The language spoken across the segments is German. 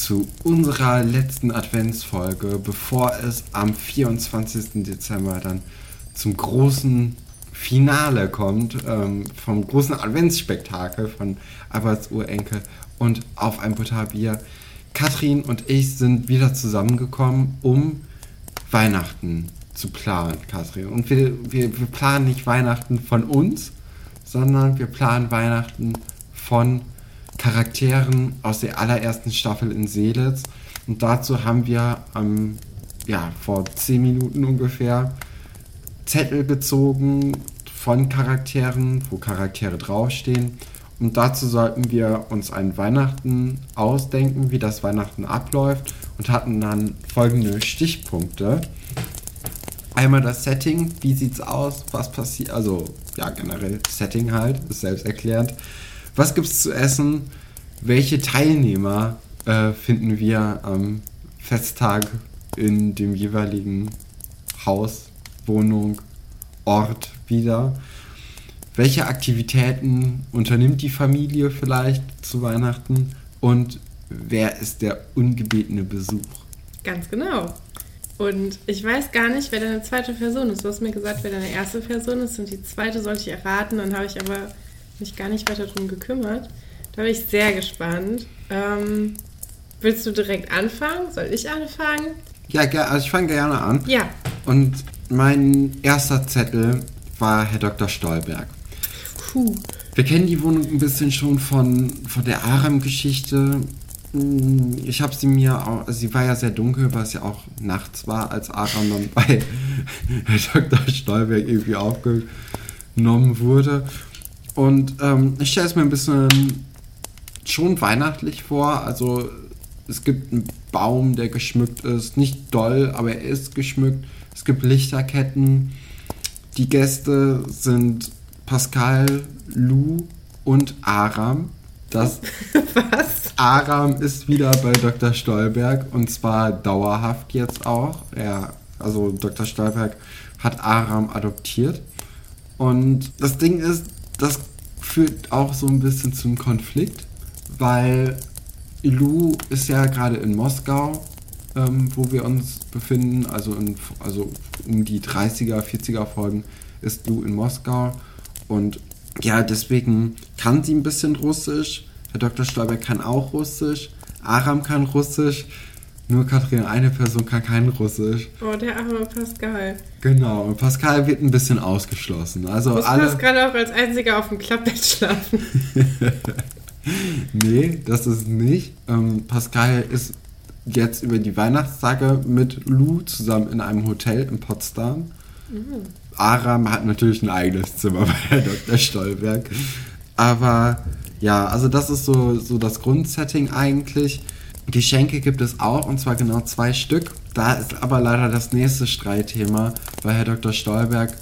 zu unserer letzten Adventsfolge, bevor es am 24. Dezember dann zum großen Finale kommt, ähm, vom großen Adventsspektakel von Alberts Urenkel und auf ein Butterbier. Katrin und ich sind wieder zusammengekommen, um Weihnachten zu planen, Katrin. Und wir, wir, wir planen nicht Weihnachten von uns, sondern wir planen Weihnachten von Charakteren aus der allerersten Staffel in Seelitz. Und dazu haben wir ähm, ja, vor zehn Minuten ungefähr Zettel gezogen von Charakteren, wo Charaktere draufstehen. Und dazu sollten wir uns ein Weihnachten ausdenken, wie das Weihnachten abläuft und hatten dann folgende Stichpunkte. Einmal das Setting, wie sieht's aus, was passiert, also ja generell Setting halt, ist selbsterklärend. Was gibt's zu essen? Welche Teilnehmer äh, finden wir am Festtag in dem jeweiligen Haus, Wohnung, Ort wieder? Welche Aktivitäten unternimmt die Familie vielleicht zu Weihnachten? Und wer ist der ungebetene Besuch? Ganz genau. Und ich weiß gar nicht, wer deine zweite Person ist. Du hast mir gesagt, wer deine erste Person ist und die zweite sollte ich erraten. Dann habe ich aber mich gar nicht weiter darum gekümmert. Da bin ich sehr gespannt. Ähm, willst du direkt anfangen? Soll ich anfangen? Ja, also ich fange gerne an. Ja. Und mein erster Zettel war Herr Dr. Stolberg. Puh. Wir kennen die Wohnung ein bisschen schon von, von der Aram-Geschichte. Hm, Ich habe sie mir auch, also sie war ja sehr dunkel, weil es ja auch nachts war, als Aram dann bei Herr Dr. Stolberg irgendwie aufgenommen wurde. Und ähm, ich stelle es mir ein bisschen schon weihnachtlich vor. Also es gibt einen Baum, der geschmückt ist. Nicht doll, aber er ist geschmückt. Es gibt Lichterketten. Die Gäste sind Pascal, Lou und Aram. Das Was? Aram ist wieder bei Dr. Stolberg und zwar dauerhaft jetzt auch. Er, also Dr. Stolberg hat Aram adoptiert. Und das Ding ist, das führt auch so ein bisschen zum Konflikt, weil Lou ist ja gerade in Moskau, ähm, wo wir uns befinden, also, in, also um die 30er, 40er Folgen ist Lou in Moskau und ja, deswegen kann sie ein bisschen Russisch. Herr Dr. Stolberg kann auch Russisch. Aram kann Russisch. Nur Katrin, eine Person kann kein Russisch. Oh, der arme Pascal. Genau, und Pascal wird ein bisschen ausgeschlossen. Also Muss alle. Pascal auch als einziger auf dem Klappbett schlafen? Nee, das ist nicht. Ähm, Pascal ist jetzt über die Weihnachtstage mit Lou zusammen in einem Hotel in Potsdam. Aram hat natürlich ein eigenes Zimmer bei Herr Dr. Stolberg. Aber ja, also das ist so, so das Grundsetting eigentlich. Geschenke gibt es auch, und zwar genau zwei Stück. Da ist aber leider das nächste Streitthema, weil Herr Dr. Stolberg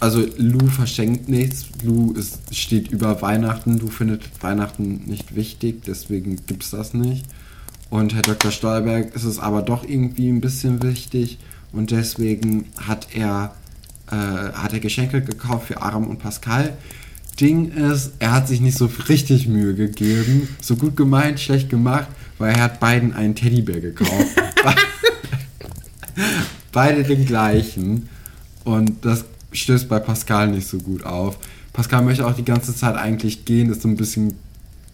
also Lou verschenkt nichts. Lou ist, steht über Weihnachten. Lou findet Weihnachten nicht wichtig, deswegen gibt es das nicht. Und Herr Dr. Stolberg ist es aber doch irgendwie ein bisschen wichtig und deswegen hat er, äh, hat er Geschenke gekauft für Aram und Pascal. Ding ist, er hat sich nicht so richtig Mühe gegeben. So gut gemeint, schlecht gemacht, weil er hat beiden einen Teddybär gekauft. Beide den gleichen. Und das stößt bei Pascal nicht so gut auf. Pascal möchte auch die ganze Zeit eigentlich gehen, ist so ein bisschen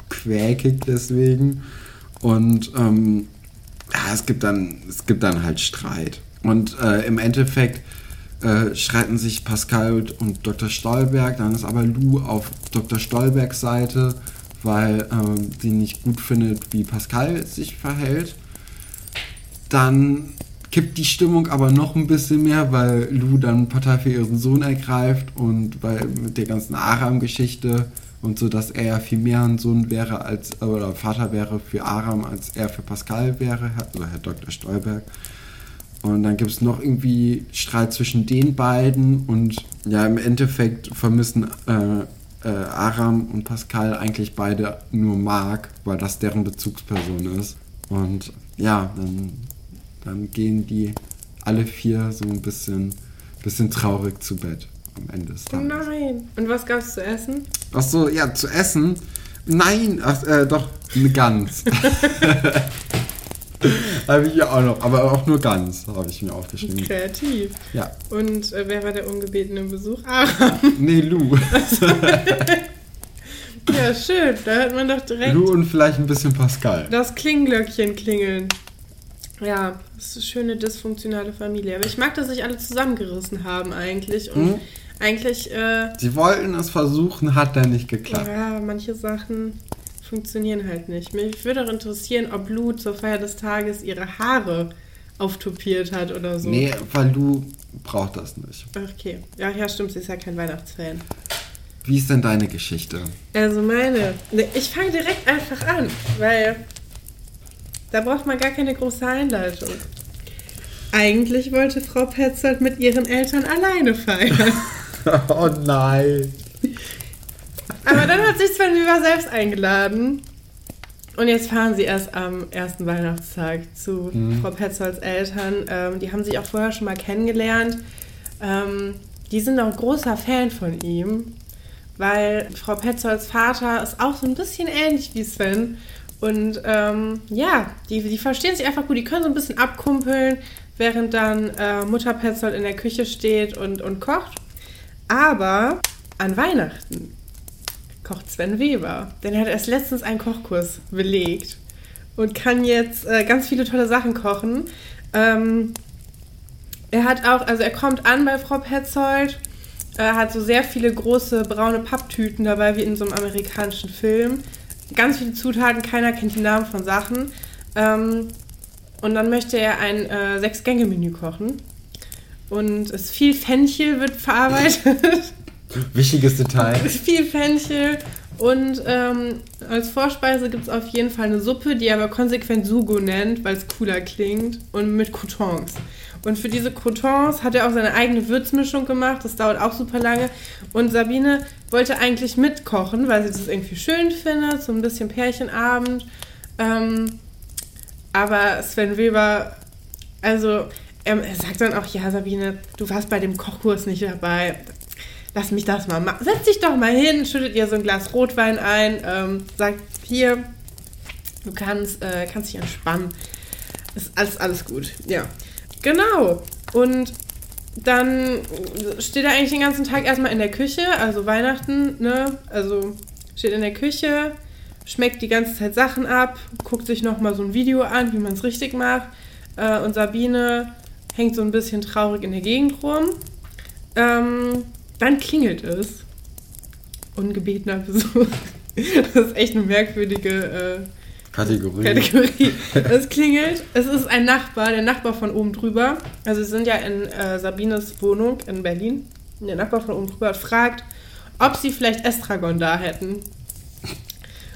quäkig deswegen. Und ähm, ja, es gibt dann, es gibt dann halt Streit. Und äh, im Endeffekt äh, streiten sich Pascal und Dr. Stolberg, dann ist aber Lou auf Dr. Stolbergs Seite, weil ähm, sie nicht gut findet, wie Pascal sich verhält. Dann kippt die Stimmung aber noch ein bisschen mehr, weil Lou dann Partei für ihren Sohn ergreift und weil mit der ganzen Aram-Geschichte und so, dass er ja viel mehr ein Sohn wäre als, oder Vater wäre für Aram, als er für Pascal wäre, also Herr Dr. Stolberg. Und dann gibt es noch irgendwie Streit zwischen den beiden und ja, im Endeffekt vermissen äh, äh, Aram und Pascal eigentlich beide nur Mark, weil das deren Bezugsperson ist. Und ja, dann, dann gehen die alle vier so ein bisschen, bisschen traurig zu Bett am Ende des Oh Tages. nein. Und was gab es zu essen? Ach so, ja, zu essen. Nein, ach, äh, doch, eine Gans. habe ich ja auch noch, aber auch nur Gans, habe ich mir aufgeschrieben. Kreativ. Ja. Und äh, wer war der ungebetene Besuch? Aram. Nee, Lou. Ja, schön. Da hört man doch direkt Lou und vielleicht ein bisschen Pascal. das Klinglöckchen klingeln. Ja, das ist eine schöne dysfunktionale Familie. Aber ich mag, dass sich alle zusammengerissen haben eigentlich. Und Mhm. eigentlich, äh, Sie wollten es versuchen, hat dann nicht geklappt. ja, manche Sachen funktionieren halt nicht. Mich würde auch interessieren, ob Lou zur Feier des Tages ihre Haare auftopiert hat oder so. Nee, weil Lou braucht das nicht. Okay. Ja, ja, stimmt, sie ist ja kein Weihnachtsfan. Wie ist denn deine Geschichte? Also meine. Ne, Ich fange direkt einfach an, weil da braucht man gar keine große Einleitung. Eigentlich wollte Frau Petzold mit ihren Eltern alleine feiern. oh nein. Aber dann hat sich Sven Weber selbst eingeladen. Und jetzt fahren sie erst am ersten Weihnachtstag zu Frau Petzolds Eltern. Ähm, die haben sich auch vorher schon mal kennengelernt. Ähm, die sind auch großer Fan von ihm, weil Frau Petzolds Vater ist auch so ein bisschen ähnlich wie Sven. Und ähm, ja, die, die verstehen sich einfach gut. Die können so ein bisschen abkumpeln, während dann äh, Mutter Petzold in der Küche steht und, und kocht. Aber an Weihnachten kocht Sven Weber. Denn er hat erst letztens einen Kochkurs belegt und kann jetzt äh, ganz viele tolle Sachen kochen. Ähm, er hat auch, also er kommt an bei Frau Petzold, er hat so sehr viele große braune Papptüten dabei, wie in so einem amerikanischen Film. Ganz viele Zutaten, keiner kennt die Namen von Sachen. Ähm, und dann möchte er ein äh, Sechs-Gänge-Menü kochen. Und es viel Fenchel wird verarbeitet. Wichtiges Detail. viel Fenchel. Und ähm, als Vorspeise gibt es auf jeden Fall eine Suppe, die er aber konsequent Sugo nennt, weil es cooler klingt. Und mit Croutons. Und für diese Croutons hat er auch seine eigene Würzmischung gemacht. Das dauert auch super lange. Und Sabine wollte eigentlich mitkochen, weil sie das irgendwie schön findet. So ein bisschen Pärchenabend. Ähm, aber Sven Weber, also er, er sagt dann auch, ja Sabine, du warst bei dem Kochkurs nicht dabei. Lass mich das mal machen. Setz dich doch mal hin, schüttet ihr so ein Glas Rotwein ein, ähm, sagt, hier, du kannst, äh, kannst dich entspannen. Ist alles, alles gut. Ja. Genau. Und dann steht er eigentlich den ganzen Tag erstmal in der Küche, also Weihnachten, ne? Also steht in der Küche, schmeckt die ganze Zeit Sachen ab, guckt sich nochmal so ein Video an, wie man es richtig macht. Äh, und Sabine hängt so ein bisschen traurig in der Gegend rum. Ähm, dann klingelt es. Ungebetener Besuch. Das ist echt eine merkwürdige äh, Kategorie. Kategorie. Es klingelt. Es ist ein Nachbar, der Nachbar von oben drüber. Also, sie sind ja in äh, Sabines Wohnung in Berlin. Und Der Nachbar von oben drüber fragt, ob sie vielleicht Estragon da hätten.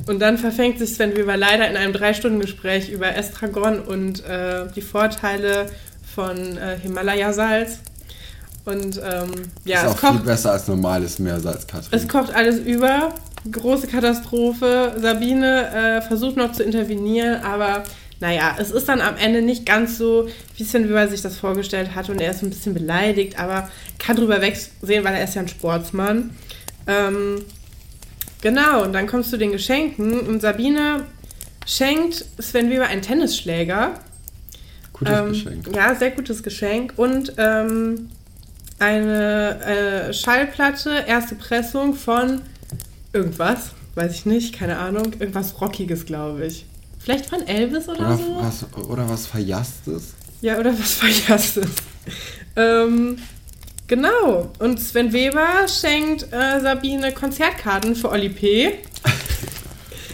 Und dann verfängt sich Sven Weber leider in einem Drei-Stunden-Gespräch über Estragon und äh, die Vorteile von äh, Himalaya-Salz. Und ähm, ja, ist es auch viel kocht, besser als normales Meersalz, Katrin. es kocht alles über. Große Katastrophe. Sabine äh, versucht noch zu intervenieren, aber naja, es ist dann am Ende nicht ganz so, wie Sven Weber sich das vorgestellt hat. Und er ist ein bisschen beleidigt, aber kann drüber wegsehen, weil er ist ja ein Sportsmann. Ähm, genau, und dann kommst du den Geschenken und Sabine schenkt Sven Weber einen Tennisschläger. Gutes Ähm, Geschenk. Ja, sehr gutes Geschenk. Und ähm, eine äh, Schallplatte, erste Pressung von irgendwas, weiß ich nicht, keine Ahnung. Irgendwas Rockiges, glaube ich. Vielleicht von Elvis oder, Oder so? was, oder was Verjasstes? Ja, oder was Verjasstes. ähm, genau. Und Sven Weber schenkt äh, Sabine Konzertkarten für Oli P.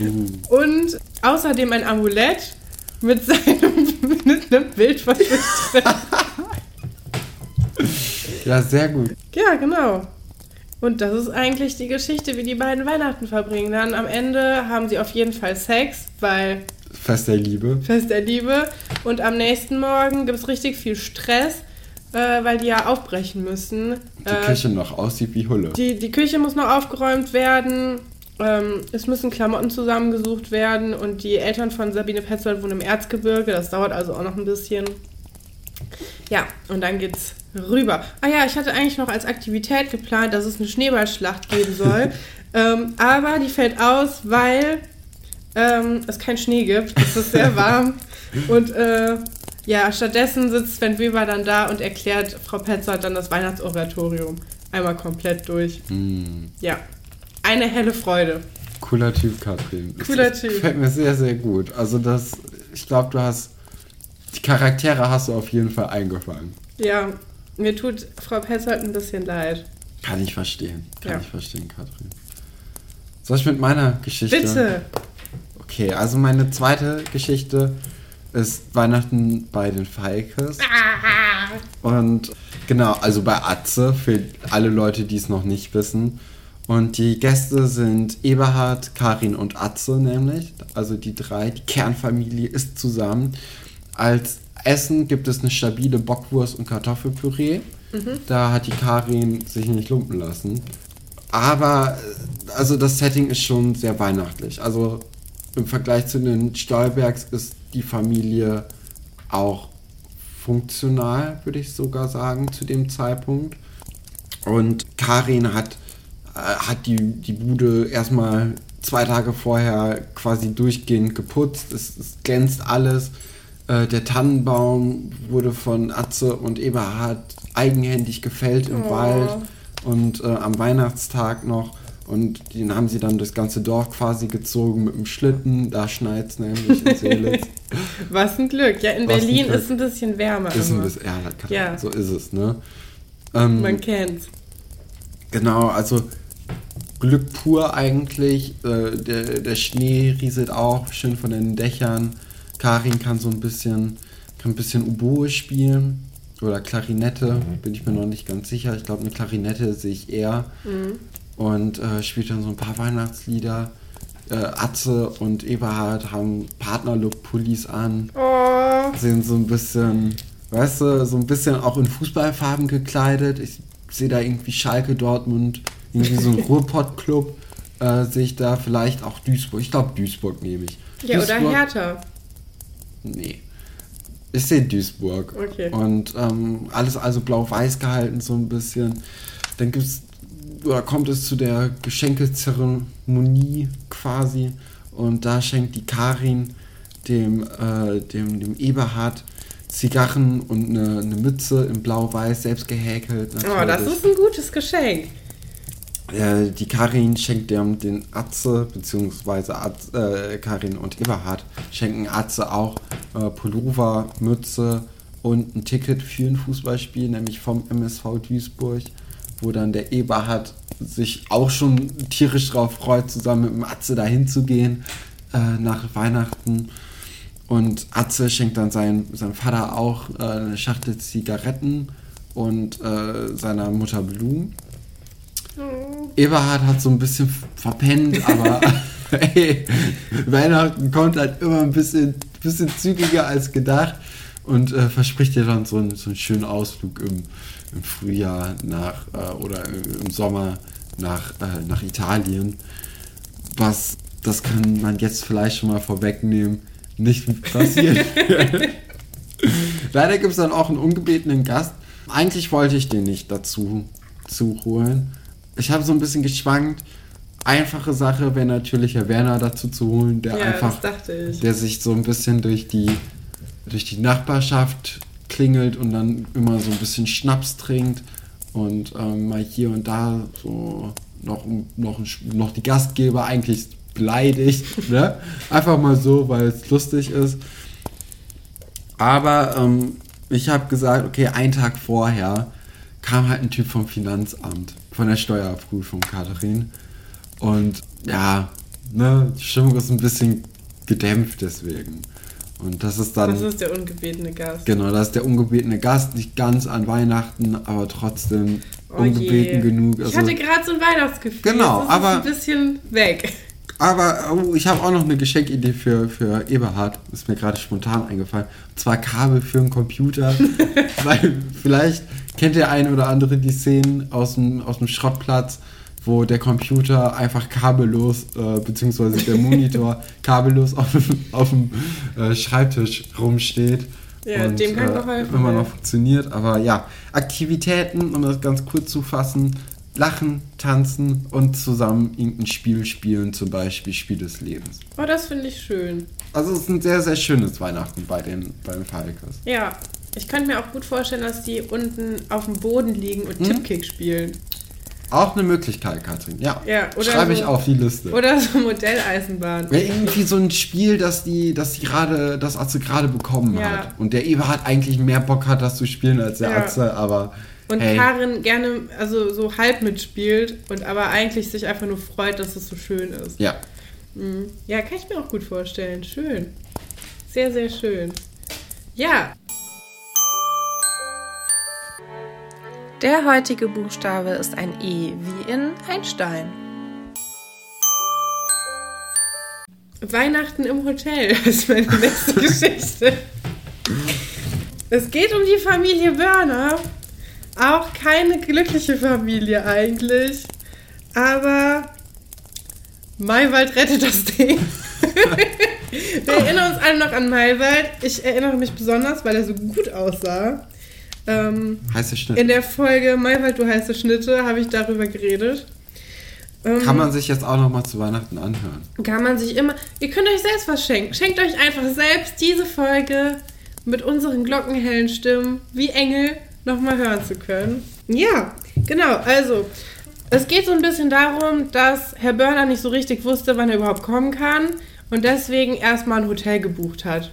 Uh. Und außerdem ein Amulett mit seinem mit einem Bild von sich drin. Ja, sehr gut. Ja, genau. Und das ist eigentlich die Geschichte, wie die beiden Weihnachten verbringen. Dann am Ende haben sie auf jeden Fall Sex, weil Fest der Liebe. Fest der Liebe. Und am nächsten Morgen gibt es richtig viel Stress, äh, weil die ja aufbrechen müssen. Die äh, Küche noch aussieht wie Hulle. die, die Küche muss noch aufgeräumt werden. Ähm, es müssen Klamotten zusammengesucht werden. Und die Eltern von Sabine Petzold wohnen im Erzgebirge. Das dauert also auch noch ein bisschen. Ja, und dann geht's rüber. Ah ja, ich hatte eigentlich noch als Aktivität geplant, dass es eine Schneeballschlacht geben soll. ähm, aber die fällt aus, weil ähm, es keinen Schnee gibt. Es ist sehr warm. und äh, ja, stattdessen sitzt Sven Weber dann da und erklärt Frau Petzold dann das Weihnachtsoratorium einmal komplett durch. Mm. Ja, eine helle Freude. Cooler Typ, Katrin. Cooler Das Typ. Gefällt mir sehr, sehr gut. Also das, ich glaube, du hast, die Charaktere hast du auf jeden Fall eingefangen. Ja, mir tut Frau Petzold ein bisschen leid. Kann ich verstehen. Kann Ja. ich verstehen, Katrin. Soll ich mit meiner Geschichte? Bitte. Okay, also meine zweite Geschichte ist Weihnachten bei den Falkes. Und genau, also bei Atze, für alle Leute, die es noch nicht wissen. Und die Gäste sind Eberhard, Karin und Atze nämlich. Also die drei, die Kernfamilie ist zusammen. Als Essen gibt es eine stabile Bockwurst und Kartoffelpüree. Da hat die Karin sich nicht lumpen lassen. Aber äh, also das Setting ist schon sehr weihnachtlich. Also im Vergleich zu den Stolbergs ist die Familie auch funktional, würde ich sogar sagen, zu dem Zeitpunkt. Und Karin hat, äh, hat die, die Bude erstmal zwei Tage vorher quasi durchgehend geputzt. Es, es glänzt alles. Äh, der Tannenbaum wurde von Atze und Eberhard eigenhändig gefällt im Oh. Wald und äh, am Weihnachtstag noch. Und den haben sie dann das ganze Dorf quasi gezogen mit dem Schlitten. Da schneit es nämlich in Seelitz. Was ein Glück. Ja, in Was ein Berlin Glück. ist ein bisschen wärmer. ist ein bisschen, ja, kann, Ja. so ist es, ne? Ähm, Man kennt's. Genau, also Glück pur eigentlich. Äh, der, der Schnee rieselt auch schön von den Dächern. Karin kann so ein bisschen, kann ein bisschen Oboe spielen. Oder Klarinette, bin ich mir noch nicht ganz sicher. Ich glaube, eine Klarinette sehe ich eher. Und äh, spielt dann so ein paar Weihnachtslieder. Äh, Atze und Eberhard haben Partnerlook-Pullis an Oh, sind so ein bisschen, weißt du, so ein bisschen auch in Fußballfarben gekleidet. Ich sehe da irgendwie Schalke, Dortmund, irgendwie so ein Ruhrpott-Club. Äh, sehe ich da vielleicht auch Duisburg. Ich glaube, Duisburg nehme ich. ja, oder Duisburg- Hertha. Nee. Ich sehe Duisburg. Okay. Und ähm, alles also blau-weiß gehalten, so ein bisschen. Dann gibt's, oder kommt es zu der Geschenkezeremonie quasi. Und da schenkt die Karin dem, äh, dem, dem Eberhard Zigarren und eine, eine Mütze in blau-weiß, selbst gehäkelt. Oh, das natürlich. ist ein gutes Geschenk. Äh, die Karin schenkt dem den Atze, beziehungsweise Atze, äh, Karin und Eberhard schenken Atze auch äh, Pullover, Mütze und ein Ticket für ein Fußballspiel, nämlich vom MSV Duisburg, wo dann der Eberhard sich auch schon tierisch drauf freut, zusammen mit dem Atze dahin zu gehen äh, nach Weihnachten. Und Atze schenkt dann sein, seinem Vater auch äh, eine Schachtel Zigaretten und seiner Mutter Blumen. Eberhard hat so ein bisschen verpennt, aber hey, Weihnachten kommt halt immer ein bisschen, bisschen zügiger als gedacht und äh, verspricht dir dann so einen, so einen schönen Ausflug im, im Frühjahr nach äh, oder im Sommer nach, äh, nach Italien. Was, das kann man jetzt vielleicht schon mal vorwegnehmen, nicht passieren wird. Leider gibt es dann auch einen ungebetenen Gast. Eigentlich wollte ich den nicht dazu zu holen. Ich habe so ein bisschen geschwankt. Einfache Sache wäre natürlich Herr Werner dazu zu holen, der Ja, einfach, der sich so ein bisschen durch die, durch die Nachbarschaft klingelt und dann immer so ein bisschen Schnaps trinkt und ähm, mal hier und da so noch, noch, noch die Gastgeber eigentlich beleidigt. Ne? Einfach mal so, weil es lustig ist. Aber ähm, ich habe gesagt, okay, einen Tag vorher kam halt ein Typ vom Finanzamt, von der Steuerprüfung, Katharin. Und ja, ne, die Stimmung ist ein bisschen gedämpft deswegen. Und das ist dann. Das ist der ungebetene Gast. Genau, das ist der ungebetene Gast, nicht ganz an Weihnachten, aber trotzdem Oh ungebeten je. genug. ich Also, hatte gerade so ein Weihnachtsgefühl. Genau, ist aber- Es ein bisschen weg. aber oh, ich habe auch noch eine Geschenkidee für, für Eberhard, ist mir gerade spontan eingefallen. Und zwar Kabel für einen Computer. Weil vielleicht kennt der ein oder andere die Szenen aus dem, aus dem Schrottplatz, wo der Computer einfach kabellos, äh, beziehungsweise der Monitor kabellos auf, dem- auf dem äh, Schreibtisch rumsteht. Ja, und, dem kann äh, geholfen immer werden. noch funktioniert. Aber ja, Aktivitäten, um das ganz kurz zu fassen, lachen, tanzen und zusammen irgendein Spiel spielen, zum Beispiel Spiel des Lebens. Oh, das finde ich schön. Also es ist ein sehr, sehr schönes Weihnachten bei den, bei den Falkes. Ja, ich könnte mir auch gut vorstellen, dass die unten auf dem Boden liegen und Hm? Tippkick spielen. Auch eine Möglichkeit, Katrin. Ja, Ja, oder schreibe ich so- auf die Liste. Oder so Modelleisenbahn. Ja, irgendwie so ein Spiel, das die, das die gerade, das Atze gerade bekommen Ja. hat. Und der Eberhard eigentlich mehr Bock hat, das zu spielen als der Ja. Atze, aber Und hey, Karin gerne, also so halb mitspielt und aber eigentlich sich einfach nur freut, dass es so schön ist. ja. Mhm. Ja, kann ich mir auch gut vorstellen. Schön. Sehr, sehr schön. Ja. Der heutige Buchstabe ist ein E wie in Einstein. Weihnachten im Hotel ist meine nächste Geschichte. Es geht um die Familie Börner. Auch keine glückliche Familie eigentlich. Aber Maywald rettet das Ding. Wir erinnern uns alle noch an Maywald. Ich erinnere mich besonders, weil er so gut aussah. Ähm, Heiße Schnitt. in der Folge Maywald, du heiße Schnitte, habe ich darüber geredet. Ähm, Kann man sich jetzt auch noch mal zu Weihnachten anhören. kann man sich immer. Ihr könnt euch selbst was schenken. Schenkt euch einfach selbst diese Folge mit unseren glockenhellen Stimmen wie Engel nochmal hören zu können. Ja, genau. Also, es geht so ein bisschen darum, dass Herr Börner nicht so richtig wusste, wann er überhaupt kommen kann und deswegen erstmal ein Hotel gebucht hat.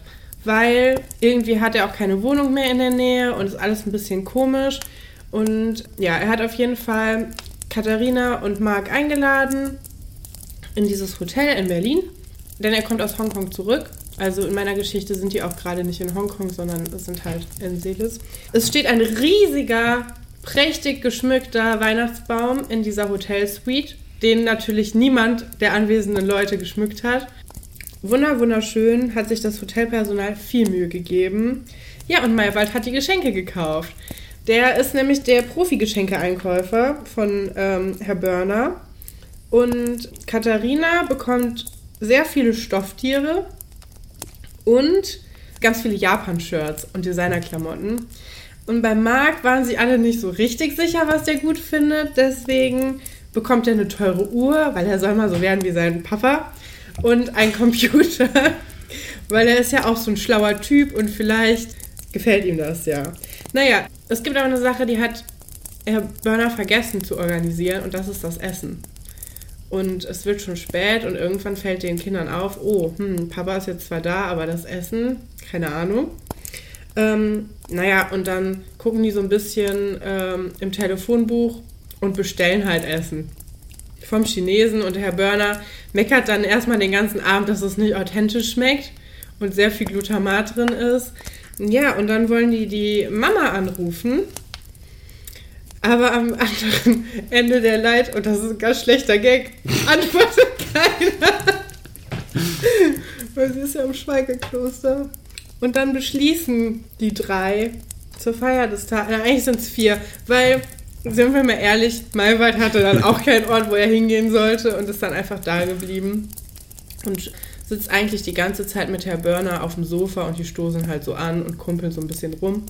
Weil irgendwie hat er auch keine Wohnung mehr in der Nähe und ist alles ein bisschen komisch. Und ja, er hat auf jeden Fall Katharina und Marc eingeladen in dieses Hotel in Berlin, denn er kommt aus Hongkong zurück. Also in meiner Geschichte sind die auch gerade nicht in Hongkong, sondern es sind halt in Seelis. Es steht ein riesiger, prächtig geschmückter Weihnachtsbaum in dieser Hotelsuite, den natürlich niemand der anwesenden Leute geschmückt hat. Wunder, wunderschön, hat sich das Hotelpersonal viel Mühe gegeben. Ja, und Maywald hat die Geschenke gekauft. Der ist nämlich der Profi-Geschenke-Einkäufer von ähm, Herr Börner. Und Katharina bekommt sehr viele Stofftiere und ganz viele Japan-Shirts und Designerklamotten. Und bei Marc waren sie alle nicht so richtig sicher, was der gut findet. Deswegen bekommt er eine teure Uhr, weil er soll mal so werden wie sein Papa. Und einen Computer, weil er ist ja auch so ein schlauer Typ und vielleicht gefällt ihm das ja. Naja, es gibt aber eine Sache, die hat Herr Börner vergessen zu organisieren und das ist das Essen. Und es wird schon spät und irgendwann fällt den Kindern auf, oh, hm, Papa ist jetzt zwar da, aber das Essen, keine Ahnung. Ähm, naja, und dann gucken die so ein bisschen ähm, im Telefonbuch und bestellen halt Essen. Vom Chinesen und Herr Börner meckert dann erstmal den ganzen Abend, dass es nicht authentisch schmeckt und sehr viel Glutamat drin ist. Ja, und dann wollen die die Mama anrufen. Aber am anderen Ende der Leit, und das ist ein ganz schlechter Gag, antwortet keiner. Weil sie ist ja im Schweigekloster. Und dann beschließen die drei zur Feier des Tages, eigentlich sind es vier, weil, sind wir mal ehrlich, Maywald hatte dann auch keinen Ort, wo er hingehen sollte und ist dann einfach da geblieben. Und sitzt eigentlich die ganze Zeit mit Herr Börner auf dem Sofa und die stoßen halt so an und kumpeln so ein bisschen rum.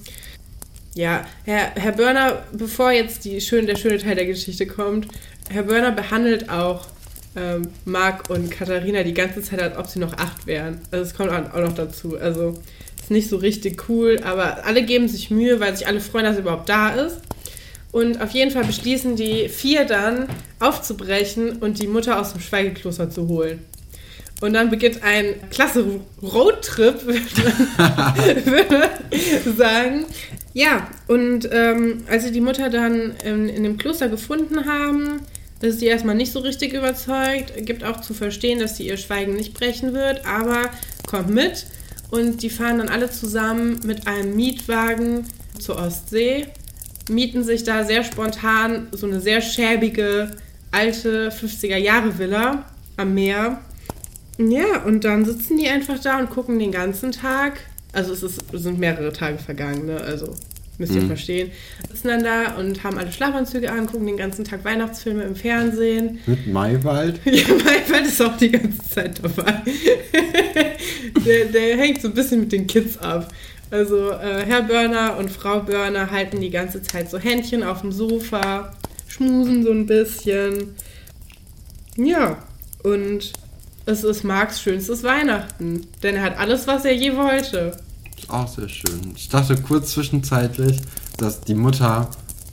Ja, Herr, Herr Börner, bevor jetzt die schön, der schöne Teil der Geschichte kommt, Herr Börner behandelt auch ähm, Marc und Katharina die ganze Zeit, als ob sie noch acht wären. Also es kommt auch noch dazu. Also ist nicht so richtig cool, aber alle geben sich Mühe, weil sich alle freuen, dass er überhaupt da ist. Und auf jeden Fall beschließen die vier dann aufzubrechen und die Mutter aus dem Schweigekloster zu holen. Und dann beginnt ein klasse Roadtrip, würde man sagen. Ja, und ähm, als sie die Mutter dann in, in dem Kloster gefunden haben, ist sie erstmal nicht so richtig überzeugt, gibt auch zu verstehen, dass sie ihr Schweigen nicht brechen wird, aber kommt mit und die fahren dann alle zusammen mit einem Mietwagen zur Ostsee, mieten sich da sehr spontan so eine sehr schäbige alte 50er Jahre Villa am Meer. Ja, und dann sitzen die einfach da und gucken den ganzen Tag. Also es, ist, es sind mehrere Tage vergangen, ne? Also müsst ihr verstehen. Sitzen dann da und haben alle Schlafanzüge an, gucken den ganzen Tag Weihnachtsfilme im Fernsehen. Mit Maywald. Ja, Maybert ist auch die ganze Zeit dabei. der, der hängt so ein bisschen mit den Kids ab. Also äh, Herr Börner und Frau Börner halten die ganze Zeit so Händchen auf dem Sofa, schmusen so ein bisschen. Ja, und es ist Marks schönstes Weihnachten, denn er hat alles, was er je wollte. Ist auch sehr schön. Ich dachte kurz zwischenzeitlich, dass die Mutter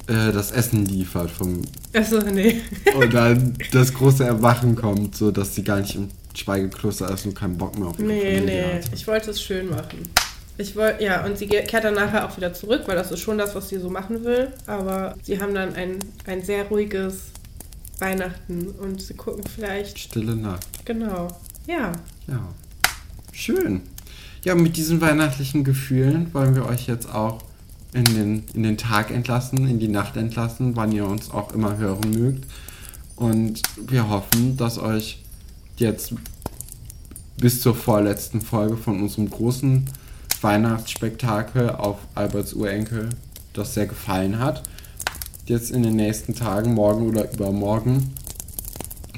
äh, das Essen liefert vom Achso, nee. und dann das große Erwachen kommt, so dass sie gar nicht im Schweigekloster ist und keinen Bock mehr auf ihre Nee, Familie nee, hat. ich wollte es schön machen. Ich wollte, ja, und sie kehrt dann nachher auch wieder zurück, weil das ist schon das, was sie so machen will. Aber sie haben dann ein, ein sehr ruhiges Weihnachten und sie gucken vielleicht, Stille Nacht. genau, ja. Ja. Schön. Ja, mit diesen weihnachtlichen Gefühlen wollen wir euch jetzt auch in den, in den Tag entlassen, in die Nacht entlassen, wann ihr uns auch immer hören mögt. Und wir hoffen, dass euch jetzt bis zur vorletzten Folge von unserem großen Weihnachtsspektakel auf Alberts Urenkel das sehr gefallen hat. Jetzt in den nächsten Tagen, morgen oder übermorgen,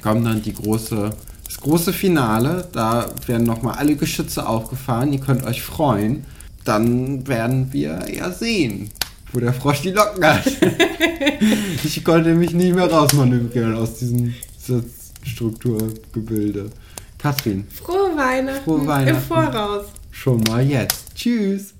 kommt dann die große, das große Finale. Da werden nochmal alle Geschütze aufgefahren. Ihr könnt euch freuen. Dann werden wir ja sehen, wo der Frosch die Locken hat. ich konnte mich nicht mehr rausmanövrieren aus diesem Strukturgebilde. Katrin, Frohe Weihnachten, Frohe Weihnachten. im Voraus. schon mal jetzt. Tschüss.